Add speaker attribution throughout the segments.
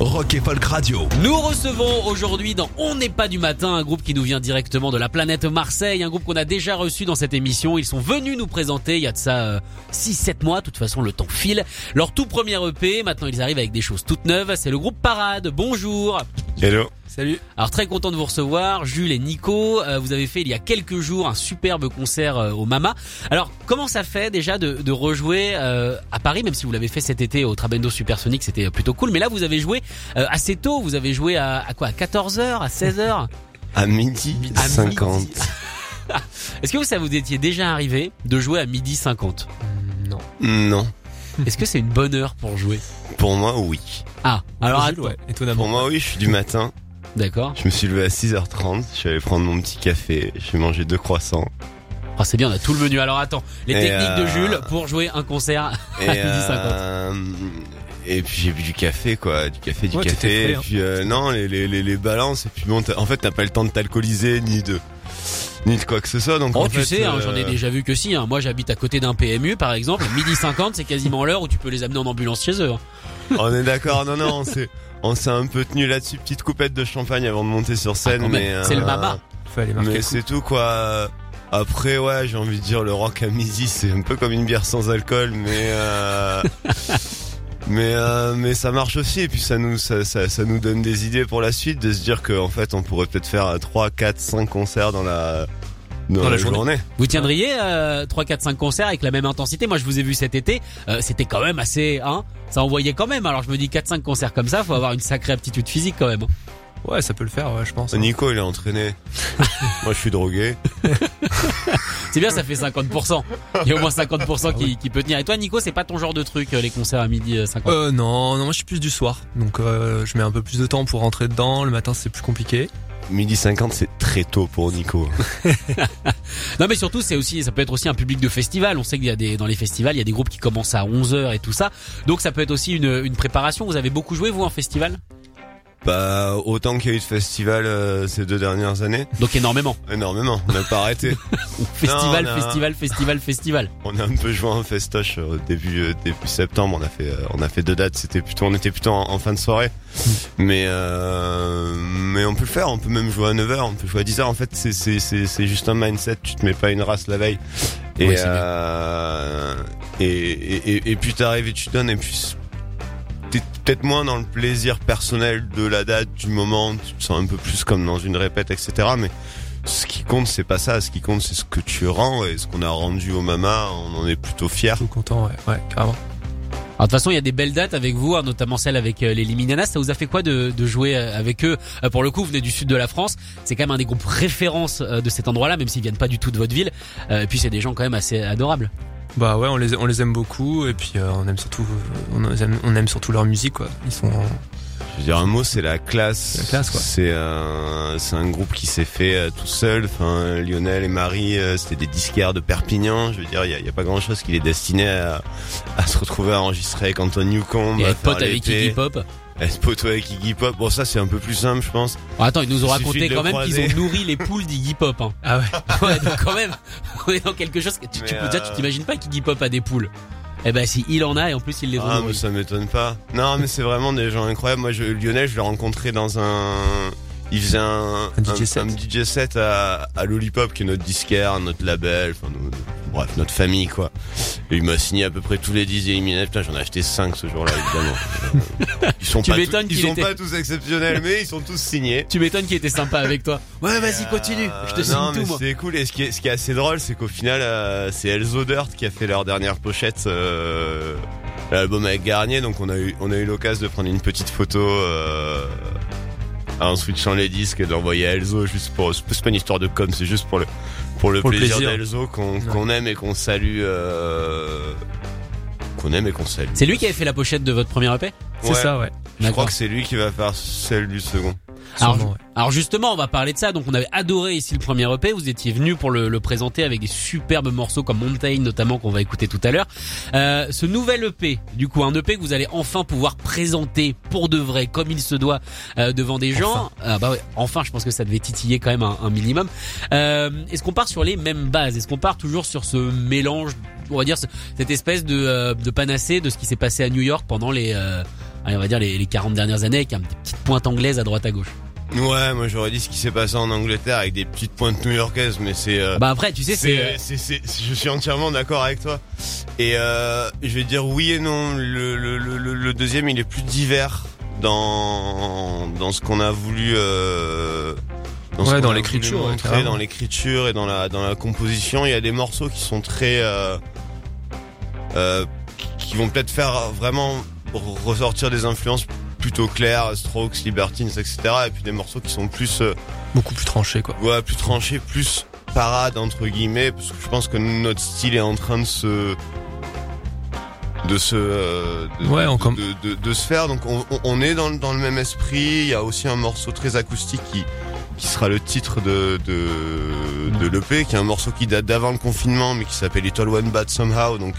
Speaker 1: Rock et Folk Radio.
Speaker 2: Nous recevons aujourd'hui dans On n'est pas du matin un groupe qui nous vient directement de la planète Marseille, un groupe qu'on a déjà reçu dans cette émission. Ils sont venus nous présenter il y a de ça 6-7 mois, de toute façon le temps file. Leur tout premier EP, maintenant ils arrivent avec des choses toutes neuves, c'est le groupe Parade. Bonjour
Speaker 3: Hello.
Speaker 2: Salut. Alors très content de vous recevoir, Jules et Nico. Euh, vous avez fait il y a quelques jours un superbe concert euh, au Mama. Alors comment ça fait déjà de, de rejouer euh, à Paris, même si vous l'avez fait cet été au Trabendo Supersonic, c'était plutôt cool. Mais là vous avez joué euh, assez tôt. Vous avez joué à, à quoi? À 14h, à 16h
Speaker 3: À midi
Speaker 2: À
Speaker 3: 50.
Speaker 2: midi. Est-ce que vous, ça vous étiez déjà arrivé de jouer à midi 50
Speaker 4: Non.
Speaker 3: Non.
Speaker 2: Est-ce que c'est une bonne heure pour jouer?
Speaker 3: Pour moi, oui.
Speaker 2: Ah, alors
Speaker 4: Jules, ouais, étonnamment.
Speaker 3: Pour moi, oui, je suis du matin.
Speaker 2: D'accord.
Speaker 3: Je me suis levé à 6h30. Je suis allé prendre mon petit café. J'ai mangé deux croissants.
Speaker 2: Ah, c'est bien, on a tout le menu. Alors attends, les
Speaker 3: Et,
Speaker 2: techniques de
Speaker 3: euh,
Speaker 2: Jules pour jouer un concert à
Speaker 3: Et,
Speaker 2: midi 50.
Speaker 3: euh, et puis j'ai bu du café, quoi. Du café, du
Speaker 4: Ouais,
Speaker 3: café.
Speaker 4: frais,
Speaker 3: et
Speaker 4: hein.
Speaker 3: puis, euh, non, les, les, les, les balances. Et puis bon, en fait, t'as pas le temps de t'alcooliser, ni de, ni de quoi que ce soit. Donc,
Speaker 2: Oh,
Speaker 3: en
Speaker 2: tu
Speaker 3: fait,
Speaker 2: sais, hein,
Speaker 3: euh,
Speaker 2: j'en ai déjà vu que si. Hein. Moi, j'habite à côté d'un PMU, par exemple. Midi 50, c'est quasiment l'heure où tu peux les amener en ambulance chez eux.
Speaker 3: On est d'accord, non, non, on s'est, on s'est un peu tenu là-dessus. Petite coupette de champagne avant de monter sur scène.
Speaker 2: Ah,
Speaker 3: mais,
Speaker 2: c'est le
Speaker 3: euh,
Speaker 4: marquer
Speaker 3: Mais c'est tout quoi. Après ouais, j'ai envie de dire le rock à midi, c'est un peu comme une bière sans alcool, mais euh, mais euh, mais ça marche aussi et puis ça nous ça, ça, ça nous donne des idées pour la suite de se dire qu'en fait on pourrait peut-être faire 3 4 5 concerts dans la dans,
Speaker 4: Dans
Speaker 3: la,
Speaker 4: journée.
Speaker 3: journée.
Speaker 2: Vous tiendriez euh, 3, 4, 5 concerts avec la même intensité? Moi, je vous ai vu cet été. euh, C'était quand même assez... Hein ça envoyait quand même. Alors, je me dis 4, 5 concerts comme ça, faut avoir une sacrée aptitude physique quand même.
Speaker 4: Ouais, ça peut le faire, ouais, je pense. hein.
Speaker 3: Nico il est entraîné. Moi je suis drogué.
Speaker 2: C'est bien, ça fait 50%. Il y a au moins 50% qui, qui peut tenir. Et toi, Nico, c'est pas ton genre de truc, euh, les concerts à midi euh, 50
Speaker 4: Euh, non, non, moi je suis plus du soir. Donc euh, je mets un peu plus de temps pour rentrer dedans. Le matin c'est plus compliqué.
Speaker 3: Midi 50 c'est très tôt pour Nico.
Speaker 2: Non mais surtout c'est aussi ça peut être aussi un public de festival. On sait qu'il y a des dans les festivals, il y a des groupes qui commencent à 11h et tout ça. Donc ça peut être aussi une, une préparation. Vous avez beaucoup joué vous en festival?
Speaker 3: Bah autant qu'il y a eu de festivals euh, ces deux dernières années,
Speaker 2: Donc énormément.
Speaker 3: énormément. On n'a pas arrêté.
Speaker 2: Festival,
Speaker 3: a-
Speaker 2: festival, festival, festival.
Speaker 3: On a un peu joué en festoche au début euh, début septembre. On a fait euh, on a fait deux dates. C'était plutôt on était plutôt en, en fin de soirée. Mais euh, mais on peut le faire. On peut même jouer à 9h. On peut jouer à 10h. En fait c'est c'est c'est juste un mindset. Tu te mets pas une race la veille. Et
Speaker 2: Oui,
Speaker 3: euh, et, et et et puis t'arrives et tu donnes et puis t'es peut-être moins dans le plaisir personnel de la date du moment. Tu te sens un peu plus comme dans une répète etc. Mais ce qui compte, c'est pas ça. Ce qui compte, c'est ce que tu rends et ce qu'on a rendu au Mama. On en est plutôt fiers.
Speaker 4: Tout content, ouais, ouais, carrément.
Speaker 2: Alors de toute façon, il y a des belles dates avec vous, hein, notamment celle avec euh, les Liminanas. Ça vous a fait quoi de, de jouer euh, avec eux? Euh, Pour le coup, vous venez du sud de la France. C'est quand même un des groupes références de cet endroit-là, même s'ils viennent pas du tout de votre ville. Et puis c'est des gens quand même assez adorables.
Speaker 4: Bah ouais, on les, on les aime beaucoup et puis euh, on aime surtout, on aime, on aime surtout leur musique quoi. Ils sont,
Speaker 3: Je veux dire un mot, c'est la classe.
Speaker 4: La classe, quoi.
Speaker 3: C'est un, c'est un groupe qui s'est fait euh, tout seul. Enfin, Lionel et Marie, euh, c'était des disquaires de Perpignan. Je veux dire, il y a, il y a pas grand chose qui les destinait à, à se retrouver à enregistrer avec Anton Newcomb.
Speaker 2: Et
Speaker 3: à
Speaker 2: être pote avec Iggy Pop.
Speaker 3: Être pote avec Iggy Pop. Bon, ça c'est un peu plus simple, je pense.
Speaker 2: Bon, attends, ils nous ont
Speaker 3: Il
Speaker 2: raconté quand même qu'ils ont nourri les poules d'Iggy Pop. Hein.
Speaker 4: ah ouais.
Speaker 2: Ouais, donc quand même, on est dans quelque chose que tu, déjà, tu
Speaker 3: euh,
Speaker 2: t'imagines pas qu'Iggy Pop a des poules. Eh ben si, il en a et en plus il les
Speaker 3: Ah, mais ça m'étonne pas. Non, mais c'est vraiment des gens incroyables. Moi, je, Lionel, je l'ai rencontré dans un. Il faisait un,
Speaker 4: Un DJ set.
Speaker 3: un DJ set à, à Lollipop, qui est notre disquaire, notre label, enfin, nous- bref, notre famille, quoi. Et il m'a signé à peu près tous les 10 éliminés. Putain, j'en ai acheté 5 ce jour-là, évidemment. Ils sont
Speaker 2: Tu
Speaker 3: pas, ils sont
Speaker 2: était-
Speaker 3: pas tous exceptionnels, mais ils sont tous signés.
Speaker 2: Tu m'étonnes qu'il était sympa avec toi. Ouais, vas-y,
Speaker 3: Euh,
Speaker 2: continue. Je te signe
Speaker 3: non,
Speaker 2: tout,
Speaker 3: mais
Speaker 2: moi.
Speaker 3: c'est cool. Et ce qui est, ce qui est assez drôle, c'est qu'au final, euh, c'est Elzo Dirt qui a fait leur dernière pochette, euh, l'album avec Garnier. Donc on a eu, on a eu l'occasion de prendre une petite photo, euh, en switchant les disques et d'envoyer à Elzo juste pour, c'est pas une histoire de com, c'est juste pour le, pour le
Speaker 4: Pour
Speaker 3: plaisir,
Speaker 4: plaisir.
Speaker 3: d'Elzo qu'on, qu'on aime et qu'on salue, euh, qu'on aime et qu'on salue.
Speaker 2: C'est lui qui avait fait la pochette de votre premier EP
Speaker 4: C'est
Speaker 3: Ouais,
Speaker 4: ça, ouais.
Speaker 3: Je crois que c'est lui qui va faire celle du second.
Speaker 2: Alors,
Speaker 4: Sûrement, ouais.
Speaker 2: Alors justement, on va parler de ça. Donc on avait adoré ici le premier EP. Vous étiez venu pour le, le présenter avec des superbes morceaux comme Mountain notamment qu'on va écouter tout à l'heure. Euh, ce nouvel EP, du coup un EP que vous allez enfin pouvoir présenter pour de vrai, comme il se doit, euh, devant des gens. Ah bah ouais, enfin, je pense que ça devait titiller quand même un, un minimum. Euh, Est-ce qu'on part sur les mêmes bases? Est-ce qu'on part toujours sur ce mélange, on va dire ce- cette espèce de, euh, de panacée de ce qui s'est passé à New York pendant les, euh, allez, on va dire les, les 40 dernières années, avec une petite pointe anglaise à droite à gauche.
Speaker 3: Ouais, moi j'aurais dit ce qui s'est passé en Angleterre avec des petites pointes new-yorkaises, mais c'est. euh,
Speaker 2: Bah après, tu sais, c'est
Speaker 3: c'est- je suis entièrement d'accord avec toi. Et euh, je vais dire oui et non. Le, le, le, le- le deuxième, il est plus divers dans dans ce qu'on a voulu. Euh, ce
Speaker 4: Ouais, dans l'écriture, ouais, carrément.
Speaker 3: dans l'écriture et dans la dans la composition. Il y a des morceaux qui sont très euh, euh, qui vont peut-être faire vraiment ressortir des influences plutôt claires, Strokes, Libertines, etc. Et puis des morceaux qui sont plus euh,
Speaker 4: Beaucoup plus tranché, quoi.
Speaker 3: ouais, plus tranché, plus parade entre guillemets, parce que je pense que notre style est en train de se de se euh, de,
Speaker 4: Ouais, on com-
Speaker 3: de, de- de se faire. Donc on, est dans, le- dans le même esprit. Il y a aussi un morceau très acoustique qui qui sera le titre de de, de l'EP, qui est un morceau qui date d'avant le confinement, mais qui s'appelle Little One Bad Somehow. Donc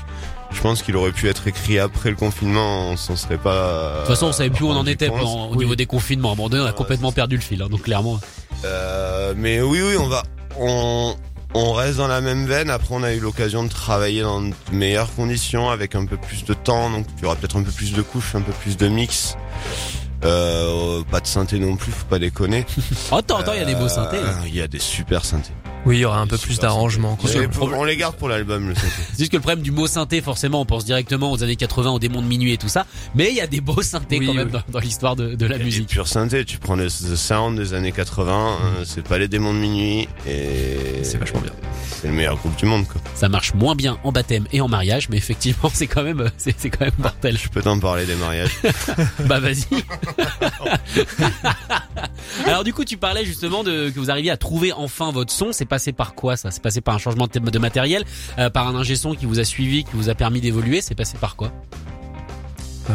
Speaker 3: je pense qu'il aurait pu être écrit après le confinement, on s'en serait pas.
Speaker 2: De toute façon, on savait plus où on en
Speaker 3: rendu
Speaker 2: était pendant- au
Speaker 4: Oui.
Speaker 2: niveau des confinements. À un moment donné, on a
Speaker 3: Ouais,
Speaker 2: complètement perdu le fil. hein, donc clairement.
Speaker 3: Euh, mais oui, oui, on va, on, on reste dans la même veine. Après, on a eu l'occasion de travailler dans de meilleures conditions, avec un peu plus de temps. Donc, il y aura peut-être un peu plus de couches, un peu plus de mix. Euh, pas de synthé non plus, faut pas déconner.
Speaker 2: Attends, attends, il y a des beaux synthés.
Speaker 3: Euh, Il y a des super synthés.
Speaker 4: Oui, il y aura un peu plus d'arrangement, quoi.
Speaker 3: Mais pour- on les garde pour l'album, le synthé.
Speaker 2: C'est juste que le problème du mot synthé, forcément, on pense directement aux années 80, au démon de minuit et tout ça. Mais il y a des beaux synthés
Speaker 4: Oui,
Speaker 2: quand même dans, dans l'histoire de, de la
Speaker 3: Et
Speaker 2: musique.
Speaker 3: pur synthé, tu prends le The Sound des années 80, euh, c'est pas les démons de minuit, et
Speaker 4: C'est vachement bien.
Speaker 3: c'est le meilleur groupe du monde, quoi.
Speaker 2: Ça marche moins bien en baptême et en mariage, mais effectivement, c'est quand même, c'est quand même mortel.
Speaker 3: Je peux t'en parler des mariages.
Speaker 2: Bah vas-y. Alors du coup, tu parlais justement de que vous arriviez à trouver enfin votre son. C'est passé par quoi ça? C'est passé par un changement de, matériel, euh, par un ingé son qui vous a suivi, qui vous a permis d'évoluer. C'est passé par quoi?
Speaker 4: Euh,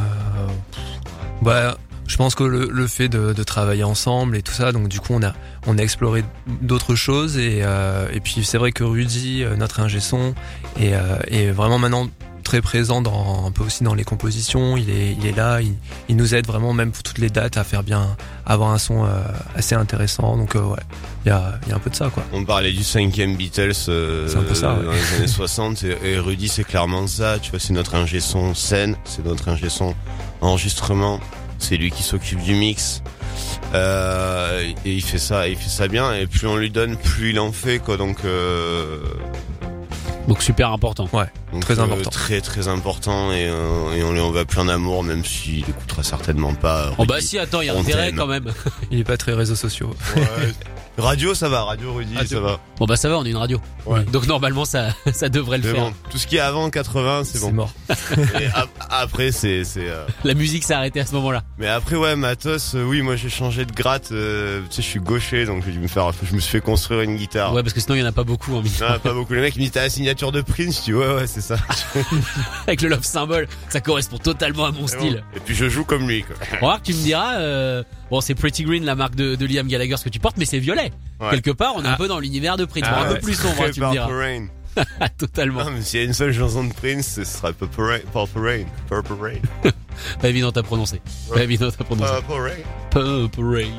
Speaker 4: bah, je pense que le, fait de, travailler ensemble et tout ça, donc du coup on a on a exploré d'autres choses et euh, et puis c'est vrai que Rudy, notre ingé son, est, est vraiment maintenant très présent dans un peu aussi dans les compositions. Il est il est là, il, il nous aide vraiment même pour toutes les dates à faire bien, avoir un son euh, assez intéressant. Donc euh, ouais, il y a il y a un peu de ça quoi.
Speaker 3: On parlait du cinquième Beatles euh,
Speaker 4: C'est un peu ça, ouais.
Speaker 3: dans les années 60 et, et Rudy c'est clairement ça. Tu vois, c'est notre ingé son scène, c'est notre ingé son enregistrement. C'est lui qui s'occupe du mix. Euh, et il fait ça, il fait ça bien. Et plus on lui donne, plus il en fait quoi. Donc, euh,
Speaker 2: Donc super important.
Speaker 3: Donc,
Speaker 4: Très
Speaker 3: euh,
Speaker 4: important.
Speaker 3: très très important. Et, euh, et on lui en va plein d'amour, même s'il écoutera certainement pas.
Speaker 2: Oh bah
Speaker 3: Rudy.
Speaker 2: si, attends, il y a
Speaker 3: on
Speaker 2: intérêt quand même.
Speaker 4: Il est pas très réseaux sociaux.
Speaker 3: Ouais. Radio, ça va. Radio Rudy,
Speaker 4: Radio.
Speaker 3: ça va.
Speaker 2: Bon bah ça va, on est une radio.
Speaker 3: Ouais.
Speaker 2: Donc normalement ça, ça devrait le
Speaker 3: Mais
Speaker 2: faire.
Speaker 3: bon, tout ce qui est avant 80, c'est
Speaker 4: C'est
Speaker 3: bon.
Speaker 4: mort.
Speaker 3: Et ap- après, c'est, c'est. euh,
Speaker 2: La musique s'est arrêtée à ce moment-là.
Speaker 3: Mais après, ouais, matos. euh, oui, moi, j'ai changé de gratte. euh, tu sais, je suis gaucher, donc j'ai dû me faire. Je me suis fait construire une guitare.
Speaker 2: Ouais, parce que sinon il y en a pas beaucoup en mine.
Speaker 3: Non, pas beaucoup. Les mecs ils me disent t'as la signature de Prince. Je dis ouais, ouais, c'est ça.
Speaker 2: Avec le love symbol, ça correspond totalement à mon style.
Speaker 3: Et puis je joue comme lui, quoi.
Speaker 2: On va voir que tu me diras, euh, bon c'est Pretty Green la marque de, de Liam Gallagher ce que tu portes, mais c'est violet.
Speaker 3: Ouais.
Speaker 2: Quelque part, on est un
Speaker 4: Ah.
Speaker 2: peu dans l'univers de Prince,
Speaker 4: Ah
Speaker 2: un peu plus sombre, hein, tu me
Speaker 3: Purple
Speaker 2: diras.
Speaker 3: Rain.
Speaker 2: Totalement.
Speaker 3: Non, mais s'il y a une seule chanson de Prince, ce sera Purple Rain. Purple Rain. Purple Rain.
Speaker 2: Pas évident à prononcer. Pas évident à prononcer.
Speaker 3: Purple Rain.
Speaker 2: Purple Rain.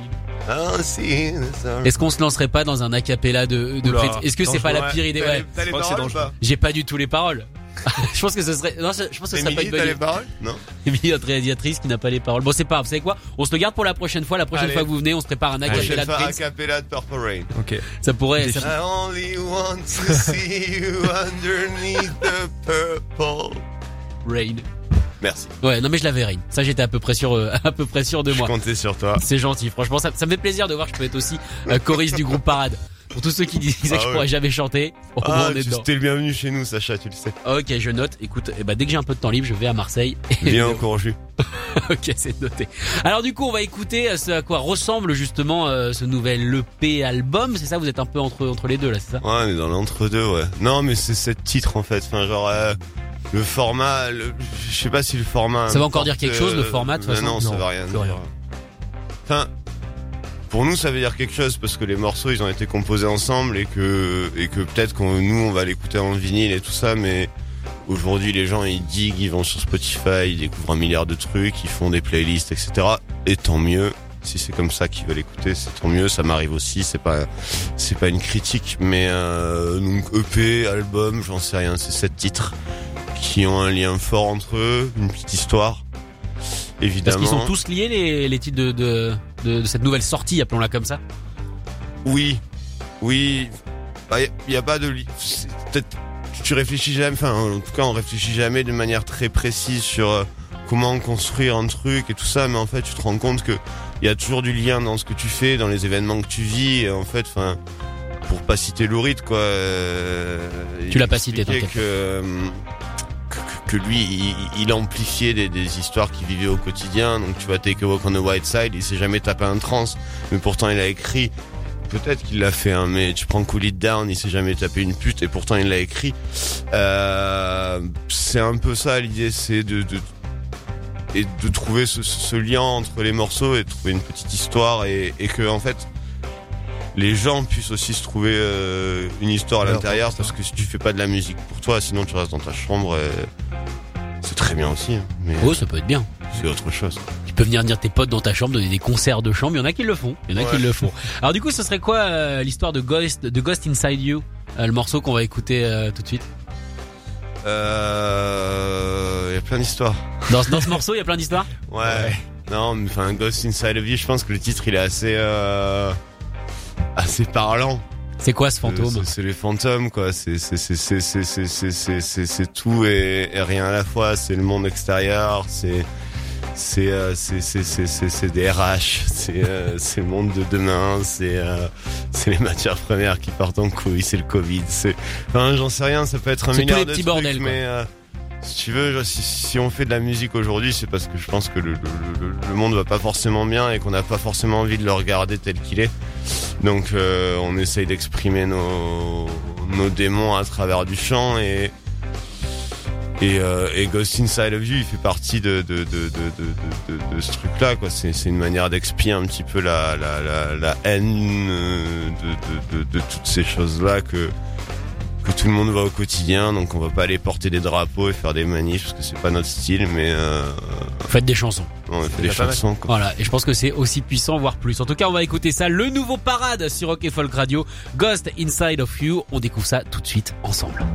Speaker 3: Sun.
Speaker 2: Est-ce qu'on se lancerait pas dans un acapella de, de Est-ce que c'est pas la pire idée? Ouais. J'ai pas du tout les paroles. je pense que ce serait, non, je pense que ce serait pas
Speaker 3: Émilie,
Speaker 2: une
Speaker 3: t'as
Speaker 2: bonne
Speaker 3: les
Speaker 2: idée.
Speaker 3: paroles? Non.
Speaker 2: Émilie, notre réalisatrice qui n'a pas les paroles. Bon, c'est pas grave. Vous savez quoi? On se le garde pour la prochaine fois. La prochaine
Speaker 3: Allez.
Speaker 2: fois que vous venez, on se prépare un
Speaker 3: Prochaine
Speaker 2: acapella de
Speaker 3: fois,
Speaker 2: Prince.
Speaker 3: acapella de Purple Rain.
Speaker 4: Ok.
Speaker 2: Ça pourrait. ça-
Speaker 3: I only want to see you underneath the purple.
Speaker 2: Rain.
Speaker 3: Merci.
Speaker 2: Ouais, non mais je l'avais Rain. Ça, j'étais à peu près sûr, euh, à peu près sûr de
Speaker 3: Je
Speaker 2: moi.
Speaker 3: comptais sur toi.
Speaker 2: C'est gentil. Franchement, ça, ça me fait plaisir de voir que je peux être aussi euh, choriste du groupe Parade. Pour tous ceux qui disaient
Speaker 3: Ah
Speaker 2: que je
Speaker 3: ouais.
Speaker 2: pourrais jamais chanter,
Speaker 3: Ah,
Speaker 2: on est
Speaker 3: tu
Speaker 2: dedans.
Speaker 3: t'es le bienvenu chez nous, Sacha, tu le sais.
Speaker 2: Ok, je note. Écoute, eh ben, dès que j'ai un peu de temps libre, je vais à Marseille.
Speaker 3: Au Courju.
Speaker 2: ok, c'est noté. Alors du coup, on va écouter euh, ce à quoi ressemble justement euh, ce nouvel EP album. C'est ça, vous êtes un peu entre entre les deux là, c'est ça?
Speaker 3: Ouais, on est dans l'entre-deux, ouais. Non, mais c'est sept titres en fait. Enfin, genre, euh, le format, le- je sais pas si le format.
Speaker 2: Ça veut encore dire quelque chose, le format, de toute
Speaker 3: non,
Speaker 2: façon?
Speaker 3: Non, ça dire.
Speaker 4: rien.
Speaker 3: Enfin, pour nous, ça veut dire quelque chose parce que les morceaux, ils ont été composés ensemble et que et que peut-être qu'on nous, on va l'écouter en vinyle et tout ça, mais aujourd'hui, les gens, ils diguent, ils vont sur Spotify, ils découvrent un milliard de trucs, ils font des playlists, etc. Et tant mieux. Si c'est comme ça qu'ils veulent écouter, c'est tant mieux. Ça m'arrive aussi. C'est pas, c'est pas une critique, mais euh, donc EP, album, j'en sais rien. C'est sept titres qui ont un lien fort entre eux, une petite histoire.
Speaker 2: Parce
Speaker 3: Évidemment.
Speaker 2: qu'ils sont tous liés les, les titres de, de, de, de cette nouvelle sortie, appelons-la comme ça.
Speaker 3: Oui, oui. Bah, y, y a pas de. Peut-être tu réfléchis jamais. Enfin, en tout cas, on réfléchit jamais de manière très précise sur euh, comment construire un truc et tout ça. Mais en fait, tu te rends compte que il y a toujours du lien dans ce que tu fais, dans les événements que tu vis. Et en fait, enfin, pour pas citer Louride, quoi. euh,
Speaker 2: Tu
Speaker 3: il
Speaker 2: l'as pas cité, t'inquiète.
Speaker 3: que, euh, que, lui, il, il amplifiait des, des histoires qu'il vivait au quotidien. Donc, tu vois, Take a Walk on the White Side, il s'est jamais tapé un trans, mais pourtant, il a écrit Peut-être qu'il l'a fait, hein, mais tu prends Cool It Down, il s'est jamais tapé une pute et pourtant il l'a écrit. Euh, c'est un peu ça l'idée, c'est de, de et de trouver ce, ce lien entre les morceaux et de trouver une petite histoire et, et que en fait les gens puissent aussi se trouver euh, une histoire à l'intérieur parce que si tu fais pas de la musique pour toi, sinon tu restes dans ta chambre. et C'est très bien aussi, hein, mais
Speaker 2: Oh, ça peut être bien.
Speaker 3: c'est autre chose.
Speaker 2: Tu peux venir dire tes potes dans ta chambre, donner des concerts de chambre. Il y en a qui le font. Il y en a qui
Speaker 3: Ouais.
Speaker 2: le font. Alors du coup, ce serait quoi euh, l'histoire de Ghost, de Ghost Inside You, euh, le morceau qu'on va écouter euh, tout de suite?
Speaker 3: Euh, Il y a plein d'histoires.
Speaker 2: Dans, dans ce morceau, il y a plein d'histoires?
Speaker 3: Ouais. Non, mais enfin, Ghost Inside of You, je pense que le titre il est assez, euh, assez parlant.
Speaker 2: C'est quoi ce fantôme
Speaker 3: C'est les fantômes, quoi. C'est tout et, rien à la fois. C'est le monde extérieur, c'est c'est euh, c'est des RH, c'est le monde de demain, c'est c'est les matières premières qui partent en couille, c'est le Covid, c'est enfin j'en sais rien, ça peut être un
Speaker 2: milliard tous les petits de
Speaker 3: trucs,
Speaker 2: bordels,
Speaker 3: mais si tu veux, si, on fait de la musique aujourd'hui, c'est parce que je pense que le, le, le, le, monde va pas forcément bien et qu'on n'a pas forcément envie de le regarder tel qu'il est. Donc euh, on essaye d'exprimer nos, démons à travers du chant et euh, et Ghost Inside of You, il fait partie de ce truc-là. C'est une manière d'expier un petit peu la haine euh, de de toutes ces choses-là que que tout le monde voit au quotidien. Donc on va pas aller porter des drapeaux et faire des manifs parce que c'est pas notre style, mais euh,
Speaker 2: Faites des chansons.
Speaker 3: on fait des chansons. Quoi.
Speaker 2: Voilà, et je pense que c'est aussi puissant, voire plus. En tout cas, on va écouter ça, le nouveau parade sur Rock et Folk Radio, Ghost Inside of You. On découvre ça tout de suite ensemble.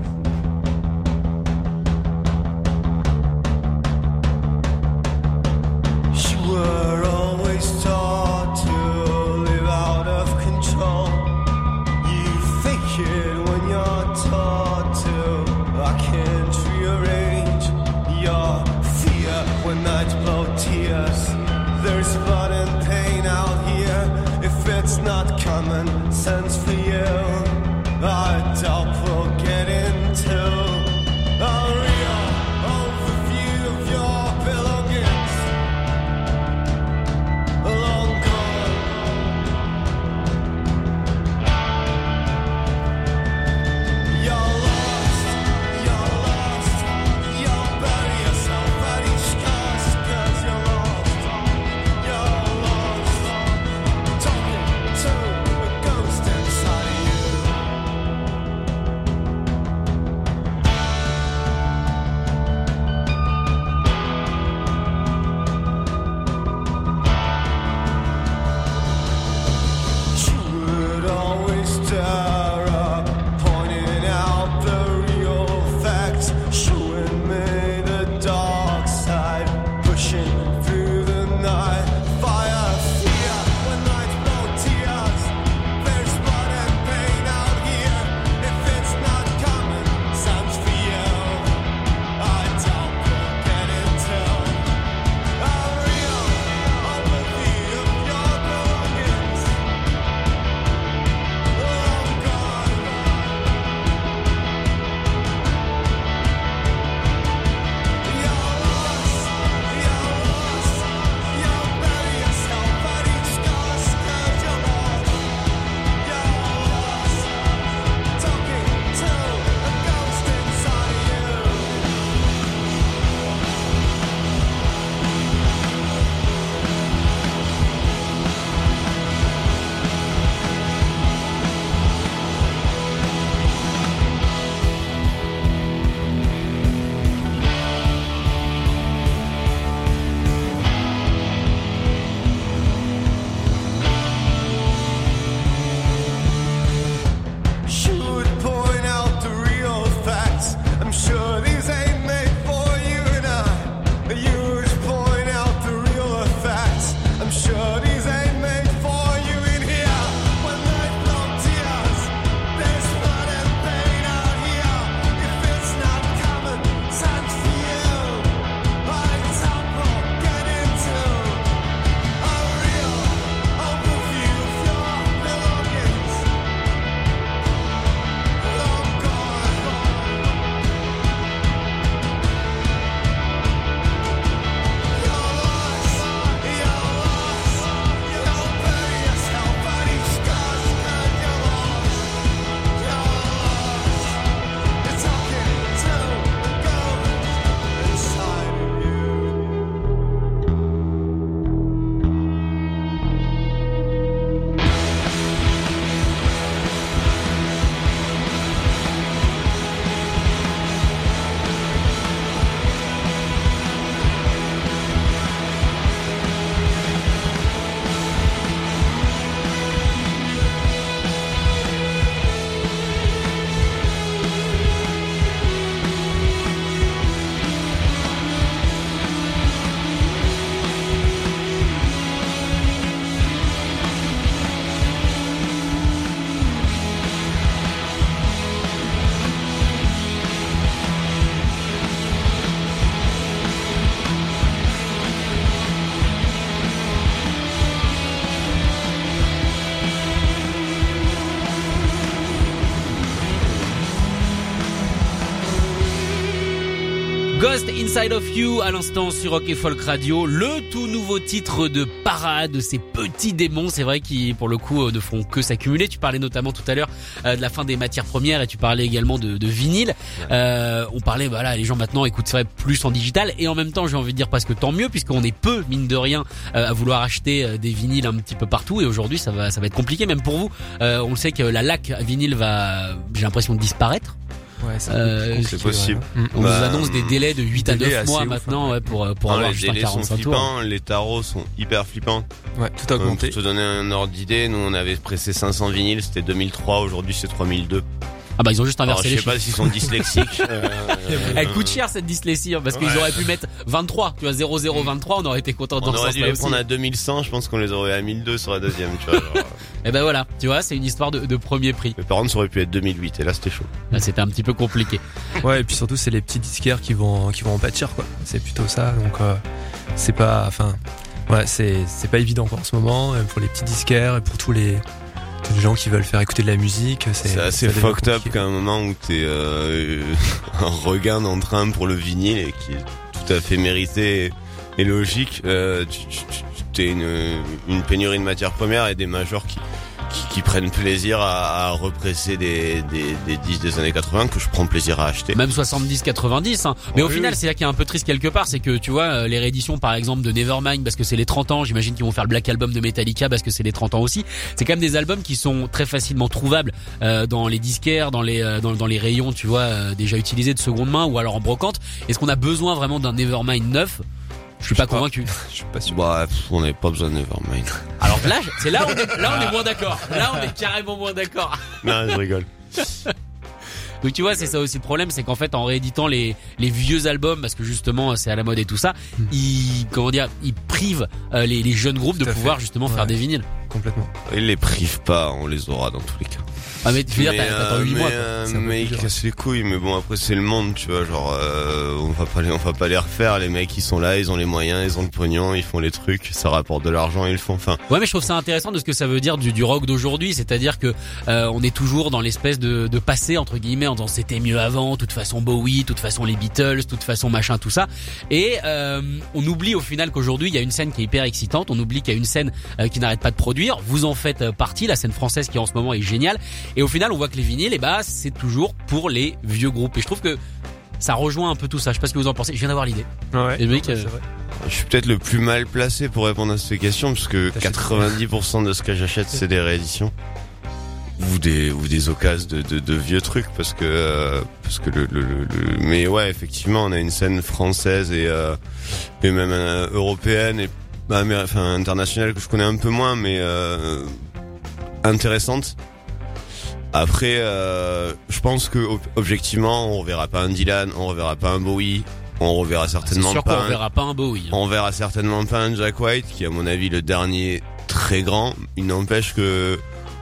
Speaker 5: Inside of You
Speaker 2: à l'instant sur Rock et Folk Radio, le tout nouveau titre de parade de ces petits démons, c'est vrai qui pour le coup euh, ne feront que s'accumuler. Tu parlais notamment tout à l'heure euh, de la fin des matières premières et tu parlais également de, de vinyle. Euh, on parlait voilà, les gens maintenant écoutent ça plus en digital et en même temps j'ai envie de dire presque tant mieux puisqu'on est peu mine de rien euh, à vouloir acheter des vinyles un petit peu partout et aujourd'hui ça va ça va être compliqué même pour vous. Euh, on le sait que la lac à vinyle va j'ai l'impression de disparaître.
Speaker 4: Ouais, c'est
Speaker 2: Euh,
Speaker 3: c'est possible.
Speaker 4: ouais. Mm.
Speaker 2: On
Speaker 3: Bah,
Speaker 2: nous annonce des délais de 8 à
Speaker 4: délais
Speaker 2: 9
Speaker 4: assez
Speaker 2: mois maintenant
Speaker 4: hein.
Speaker 2: ouais, pour euh, pour
Speaker 3: Non,
Speaker 2: avoir
Speaker 3: les délais sont
Speaker 2: 45 tours.
Speaker 3: flippants, les tarots sont hyper flippants.
Speaker 4: Ouais, tout a augmenté.
Speaker 3: Pour te donner un ordre d'idée, nous on avait pressé 500 vinyles, c'était 2003, aujourd'hui c'est 3002.
Speaker 2: Ah bah ils ont juste
Speaker 3: Alors
Speaker 2: inversé
Speaker 3: je sais pas s'ils sont dyslexiques. euh,
Speaker 2: Elle coûte cher cette dyslexie hein, parce qu'ils
Speaker 3: Ouais.
Speaker 2: auraient pu mettre 23, tu vois 0023, on aurait été content dans
Speaker 3: On aurait dû les
Speaker 2: aussi.
Speaker 3: prendre à 2100, je pense qu'on les aurait à 1002 sur la deuxième, tu vois. genre.
Speaker 2: Et ben voilà, tu vois, c'est une histoire de, de premier prix.
Speaker 3: Mais par contre, ça aurait pu être 2008, et là c'était chaud.
Speaker 2: Là, C'était un petit peu compliqué.
Speaker 4: Ouais, et puis surtout, c'est les petits disquaires qui vont, qui vont en pâtir, quoi. C'est plutôt ça. Donc, euh, c'est pas, enfin, ouais, c'est, c'est pas évident, quoi, en ce moment, euh, pour les petits disquaires et pour tous les, les gens qui veulent faire écouter de la musique. C'est,
Speaker 3: C'est assez fucked up qu'à un moment où t'es euh, un regain d'entrain pour le vinyle et qui est tout à fait mérité et, et logique, euh, tu, tu, tu- t'es une, une pénurie de matières premières et des majors qui, qui, prennent plaisir à, à represser des, des, des disques des années 80 que je prends plaisir à acheter.
Speaker 2: Même 70-90. Hein. Mais au final,
Speaker 3: oui.
Speaker 2: c'est là qui est un peu triste quelque part, c'est que tu vois, euh, les rééditions par exemple de Nevermind parce que c'est les 30 ans, j'imagine qu'ils vont faire le Black Album de Metallica parce que c'est les 30 ans aussi. C'est quand même des albums qui sont très facilement trouvables euh, dans les disquaires, dans les euh, dans, dans les rayons, tu vois, euh, déjà utilisés de seconde main ou alors en brocante. Est-ce qu'on a besoin vraiment d'un Nevermind neuf? Je suis pas
Speaker 4: pas.
Speaker 2: convaincu.
Speaker 4: Je suis pas sûr.
Speaker 3: Bah, pff, on n'avait pas besoin de Nevermind.
Speaker 2: Alors là, c'est là où on est, là on est moins d'accord. Là on est carrément moins d'accord.
Speaker 3: non, je rigole.
Speaker 2: Donc tu vois, c'est ça aussi le problème, c'est qu'en fait en rééditant les les vieux albums, parce que justement c'est à la mode et tout ça, ils comment dire, ils privent euh, les, les jeunes groupes
Speaker 4: Tout
Speaker 2: de pouvoir
Speaker 4: fait.
Speaker 2: justement
Speaker 4: Ouais.
Speaker 2: faire des vinyles.
Speaker 4: Complètement.
Speaker 3: Ils les privent pas, on les aura dans tous les cas.
Speaker 2: Ah mais tu veux dire, t'attends
Speaker 3: euh,
Speaker 2: 8
Speaker 3: mais,
Speaker 2: mois. quoi.
Speaker 3: euh, mais ils cassent les couilles, mais bon après c'est le monde, tu vois, genre euh, on va pas les, on va pas les refaire, les mecs ils sont là, ils ont les moyens, ils ont le pognon, ils font les trucs, ça rapporte de l'argent, ils le font. Enfin,
Speaker 2: Ouais, mais je trouve ça intéressant de ce que ça veut dire du, du rock d'aujourd'hui, c'est-à-dire que euh, on est toujours dans l'espèce de, de passé entre guillemets, en disant c'était mieux avant, toute façon Bowie, toute façon les Beatles, toute façon machin, tout ça, et euh, on oublie au final qu'aujourd'hui il y a une scène qui est hyper excitante, on oublie qu'il y a une scène euh, qui n'arrête pas de produire. Vous en faites partie, la scène française qui en ce moment est géniale, et au final on voit que les vinyles, et bah c'est toujours pour les vieux groupes, et je trouve que ça rejoint un peu tout ça. Je sais pas ce que vous en pensez. Je viens d'avoir l'idée.
Speaker 4: Ouais.
Speaker 2: Les mecs, euh,
Speaker 3: je suis peut-être le plus mal placé pour répondre à ces questions parce que
Speaker 4: T'achètes
Speaker 3: 90% de ce que j'achète c'est des rééditions ou des ou des occasions de, de, de vieux trucs parce que euh, parce que le, le, le- le- mais ouais effectivement on a une scène française et euh, et même euh, européenne et bah, améri- enfin internationale que je connais un peu moins mais euh, intéressante après euh, je pense que ob- objectivement on reverra pas un Dylan on reverra pas un Bowie on reverra
Speaker 2: c'est
Speaker 3: certainement
Speaker 2: sûr
Speaker 3: pas
Speaker 2: qu'on
Speaker 3: un-
Speaker 2: verra pas un Bowie. hein.
Speaker 3: on verra certainement pas un Jack White, qui est à mon avis le dernier très grand. Il n'empêche que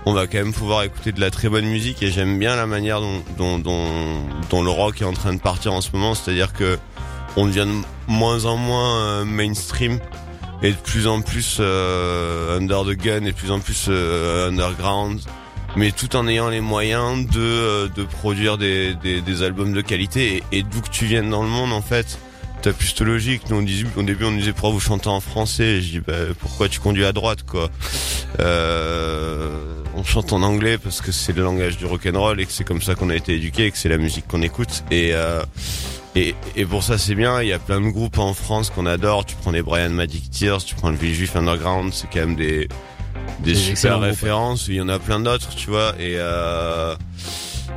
Speaker 3: on va quand même pouvoir écouter de la très bonne musique et j'aime bien la manière dont, dont, dont, dont le rock est en train de partir en ce moment. C'est-à-dire que on devient de moins en moins euh, mainstream et de plus en plus euh, under the gun et de plus en plus euh, underground. Mais tout en ayant les moyens de, euh, de produire des, des, des albums de qualité et, d'où que tu viennes dans le monde en fait t'as plus de logique. Nous, on disait, au début, on nous disait pourquoi vous chantez en français? Je dis, bah, pourquoi tu conduis à droite, quoi? Euh, on chante en anglais parce que c'est le langage du rock'n'roll et que c'est comme ça qu'on a été éduqué et que c'est la musique qu'on écoute. Et, euh, et, et pour ça, c'est bien. Il y a plein de groupes en France qu'on adore. Tu prends les Brian Magic Tears, tu prends le Villejuif Underground, c'est quand même des, des super références. Il y en a plein d'autres, tu vois. Et, euh,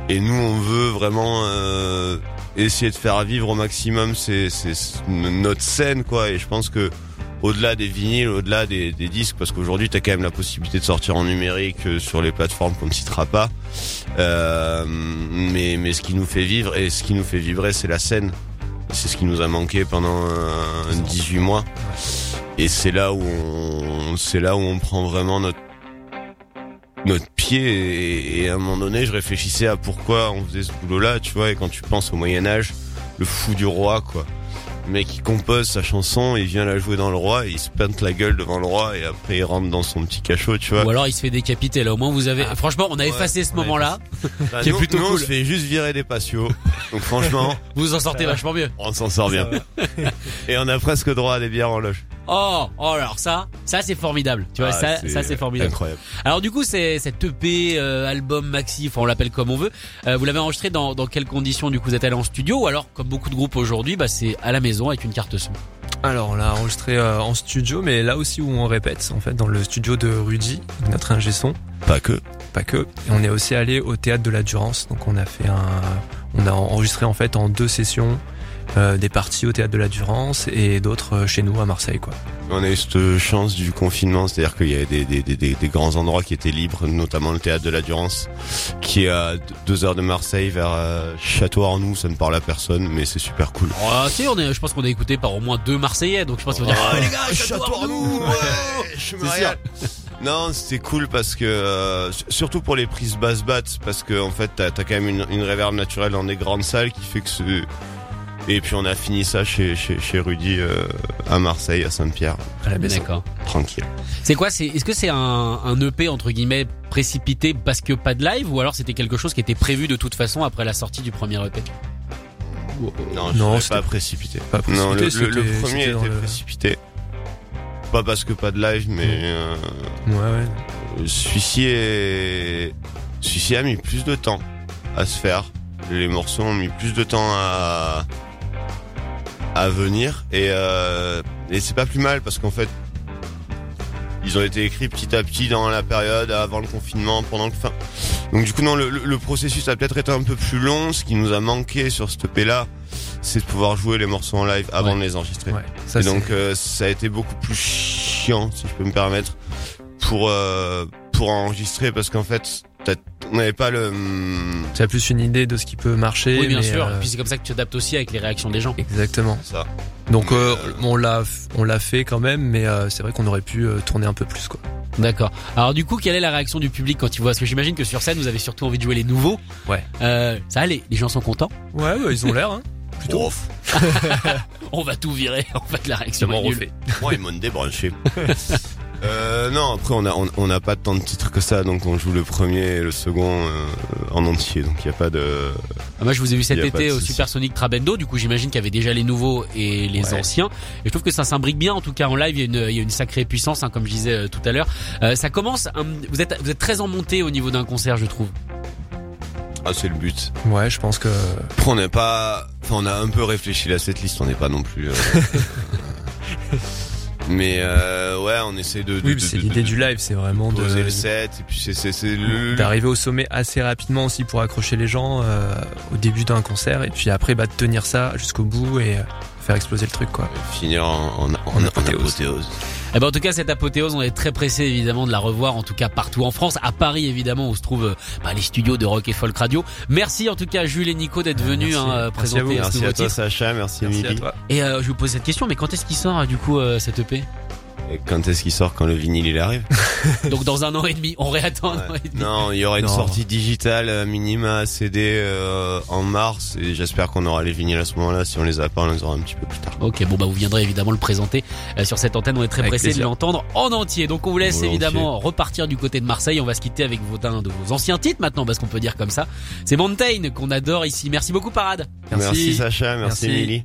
Speaker 3: et nous, on veut vraiment euh, essayer de faire vivre au maximum c'est c'est notre scène, quoi. Et je pense que au-delà des vinyles, au-delà des, des disques, parce qu'aujourd'hui, t'as quand même la possibilité de sortir en numérique euh, sur les plateformes qu'on ne citera pas. Euh, mais mais ce qui nous fait vivre et ce qui nous fait vibrer, c'est la scène. C'est ce qui nous a manqué pendant euh, 18 mois. Et c'est là où on, c'est prend vraiment notre notre pied. Et, et à un moment donné je réfléchissais à pourquoi on faisait ce boulot là tu vois. Et quand tu penses au Moyen Âge le fou du roi quoi Le mec il compose sa chanson, il vient la jouer dans le roi, et il se peinte la gueule devant le roi et après il rentre dans son petit cachot, tu vois.
Speaker 2: Ou alors il se fait décapiter là. Au moins vous avez. Franchement, on a
Speaker 3: Ouais,
Speaker 2: effacé ce moment-là.
Speaker 3: Bah,
Speaker 2: qui est
Speaker 3: nous-
Speaker 2: plutôt
Speaker 3: nous, on
Speaker 2: cool.
Speaker 3: se fait juste virer des patios. Donc franchement,
Speaker 2: Vous en sortez vachement mieux.
Speaker 3: on s'en sort bien. et on a presque droit à des bières en loge.
Speaker 2: Oh, oh alors ça, ça c'est formidable. Tu vois,
Speaker 3: Ah,
Speaker 2: ça, ça c'est formidable.
Speaker 3: Incroyable.
Speaker 2: Alors du coup, c'est cette EP, euh, album, maxi, enfin on l'appelle comme on veut. Euh, vous l'avez enregistré dans, dans quelles conditions Du coup, vous êtes allé en studio ou alors, comme beaucoup de groupes aujourd'hui, bah c'est à la maison avec une carte son?
Speaker 4: Alors on l'a enregistré euh, en studio, mais là aussi où on répète, en fait, dans le studio de Rudy, notre ingé son,
Speaker 3: Pas que.
Speaker 4: pas que. Et on est aussi allé au théâtre de la Durance, donc on a fait un, on a enregistré en fait en deux sessions. Euh, des parties au théâtre de la Durance et d'autres euh, chez nous à Marseille quoi.
Speaker 3: On a eu cette chance du confinement, c'est-à-dire qu'il y avait des, des, des, des- des grands endroits qui étaient libres, notamment le théâtre de la Durance, qui est à deux heures de Marseille, vers euh, Château-Arnoux, ça ne parle à personne, mais c'est super cool.
Speaker 2: Oh, tu sais, on est, je pense qu'on est écouté par au moins deux Marseillais, donc je pense qu'ils vont dire.
Speaker 3: Ah,
Speaker 2: Oh,
Speaker 3: les gars, Château-Arnoux, ouais, je me
Speaker 2: C'est
Speaker 3: régale. Non, c'était cool parce que euh, surtout pour les prises basse batte parce que en fait t'as as quand même une, une réverb naturelle dans des grandes salles qui fait que ce et puis on a fini ça chez chez, chez Rudy euh, à Marseille à Saint-Pierre
Speaker 4: À la maison.
Speaker 2: D'accord.
Speaker 3: tranquille.
Speaker 2: C'est quoi C'est est-ce que c'est un, un EP entre guillemets précipité parce que pas de live ou alors c'était quelque chose qui était prévu de toute façon après la sortie du premier EP
Speaker 3: Non,
Speaker 4: Non,
Speaker 3: je
Speaker 4: c'était
Speaker 3: pas précipité.
Speaker 4: pas
Speaker 3: Non, le,
Speaker 4: précipité,
Speaker 3: le- le premier était
Speaker 4: le-
Speaker 3: précipité. Pas parce que pas de live, mais euh,
Speaker 4: Ouais ouais.
Speaker 3: celui-ci est celui-ci a mis plus de temps à se faire. Les morceaux ont mis plus de temps à à venir et euh, et c'est pas plus mal parce qu'en fait ils ont été écrits petit à petit dans la période avant le confinement, pendant le fin. Donc du coup non, le, le- processus a peut-être été un peu plus long. Ce qui nous a manqué sur cette EP là, c'est de pouvoir jouer les morceaux en live avant
Speaker 2: Ouais.
Speaker 3: de les enregistrer.
Speaker 4: Ouais. Ça,
Speaker 3: Et donc euh, ça a été beaucoup plus chiant, si je peux me permettre, pour euh, pour enregistrer parce qu'en fait t'as- on n'avait pas le hum,
Speaker 4: tu as plus une idée de ce qui peut marcher.
Speaker 2: Oui, bien
Speaker 4: mais,
Speaker 2: sûr.
Speaker 4: euh,
Speaker 2: Et puis c'est comme ça que tu adaptes aussi avec les réactions des gens.
Speaker 4: Exactement.
Speaker 3: ça.
Speaker 4: Donc euh,
Speaker 3: euh,
Speaker 4: on l'a on l'a fait quand même, mais euh, c'est vrai qu'on aurait pu euh, tourner un peu plus quoi.
Speaker 2: D'accord. Alors du coup, quelle est la réaction du public quand ils voient? Parce que j'imagine que sur scène, vous avez surtout envie de jouer les nouveaux.
Speaker 4: Ouais.
Speaker 2: Euh, ça, les, les gens sont contents.
Speaker 4: Ouais, ils ont l'air. Hein.
Speaker 3: Plutôt.
Speaker 2: On va tout virer. En fait, la réaction est.
Speaker 3: Moi ils m'ont débranché. Euh, non, après on a on, on a pas tant de titres que ça, donc on joue le premier et le second euh, en entier, donc il y a pas de.
Speaker 2: Ah, Moi, je vous ai vu cet été au
Speaker 3: souci.
Speaker 2: Supersonic Trabendo. Du coup, j'imagine qu'il y avait déjà les nouveaux et les
Speaker 4: Ouais.
Speaker 2: anciens. Et je trouve que ça s'imbrique bien. En tout cas, en live, il y a une, il y a une sacrée puissance, hein, comme je disais euh, tout à l'heure. Euh, ça commence. hein, vous êtes, vous êtes très en montée au niveau d'un concert, je trouve.
Speaker 3: Ah c'est le but.
Speaker 4: Ouais, je pense que
Speaker 3: Après on n'est pas, enfin on a un peu réfléchi à cette liste, on n'est pas non plus. Mais euh, ouais, on essaie de. de-
Speaker 4: oui, c'est l'idée du live, c'est vraiment de
Speaker 3: poser le set et puis c'est
Speaker 4: d'arriver au sommet assez rapidement aussi pour accrocher les gens euh, au début d'un concert et puis après bah de tenir ça jusqu'au bout et euh, faire exploser le truc quoi.
Speaker 3: finir en, en, en,
Speaker 4: En
Speaker 3: en
Speaker 4: apothéose.
Speaker 3: apothéose.
Speaker 2: Eh ben, en tout cas, cette apothéose, on est très pressé évidemment de la revoir, en tout cas partout en France, à Paris évidemment où se trouvent euh, bah, les studios de Rock et Folk Radio. Merci en tout cas Jules et Nico d'être venus hein, euh,
Speaker 4: Merci
Speaker 2: présenter
Speaker 4: à vous.
Speaker 2: ce
Speaker 3: Merci
Speaker 2: nouveau
Speaker 3: à toi
Speaker 2: titre.
Speaker 3: Sacha, merci,
Speaker 4: Merci à
Speaker 3: Émilie.
Speaker 4: toi.
Speaker 2: Et euh, je vous pose cette question, mais quand est-ce qu'il sort du coup euh, cette EP
Speaker 3: quand est-ce qu'il sort quand le vinyle il arrive
Speaker 2: Donc dans un an et demi, on réattend un an
Speaker 3: Ouais.
Speaker 2: et demi.
Speaker 3: Non, il y aura une
Speaker 4: Non.
Speaker 3: sortie digitale euh, minima CD euh, en mars et j'espère qu'on aura les vinyles à ce moment-là. Si on les a pas, on les aura un petit peu plus tard.
Speaker 2: Ok, bon bah vous viendrez évidemment le présenter euh, sur cette antenne. On est très pressé de l'entendre en entier. Donc on vous laisse
Speaker 3: Volontiers.
Speaker 2: évidemment repartir du côté de Marseille. On va se quitter avec vos, un de vos anciens titres maintenant, parce qu'on peut dire comme ça. C'est Mountain qu'on adore ici. Merci beaucoup Parade.
Speaker 3: Merci, Sacha, merci,
Speaker 4: Merci.
Speaker 3: Émilie.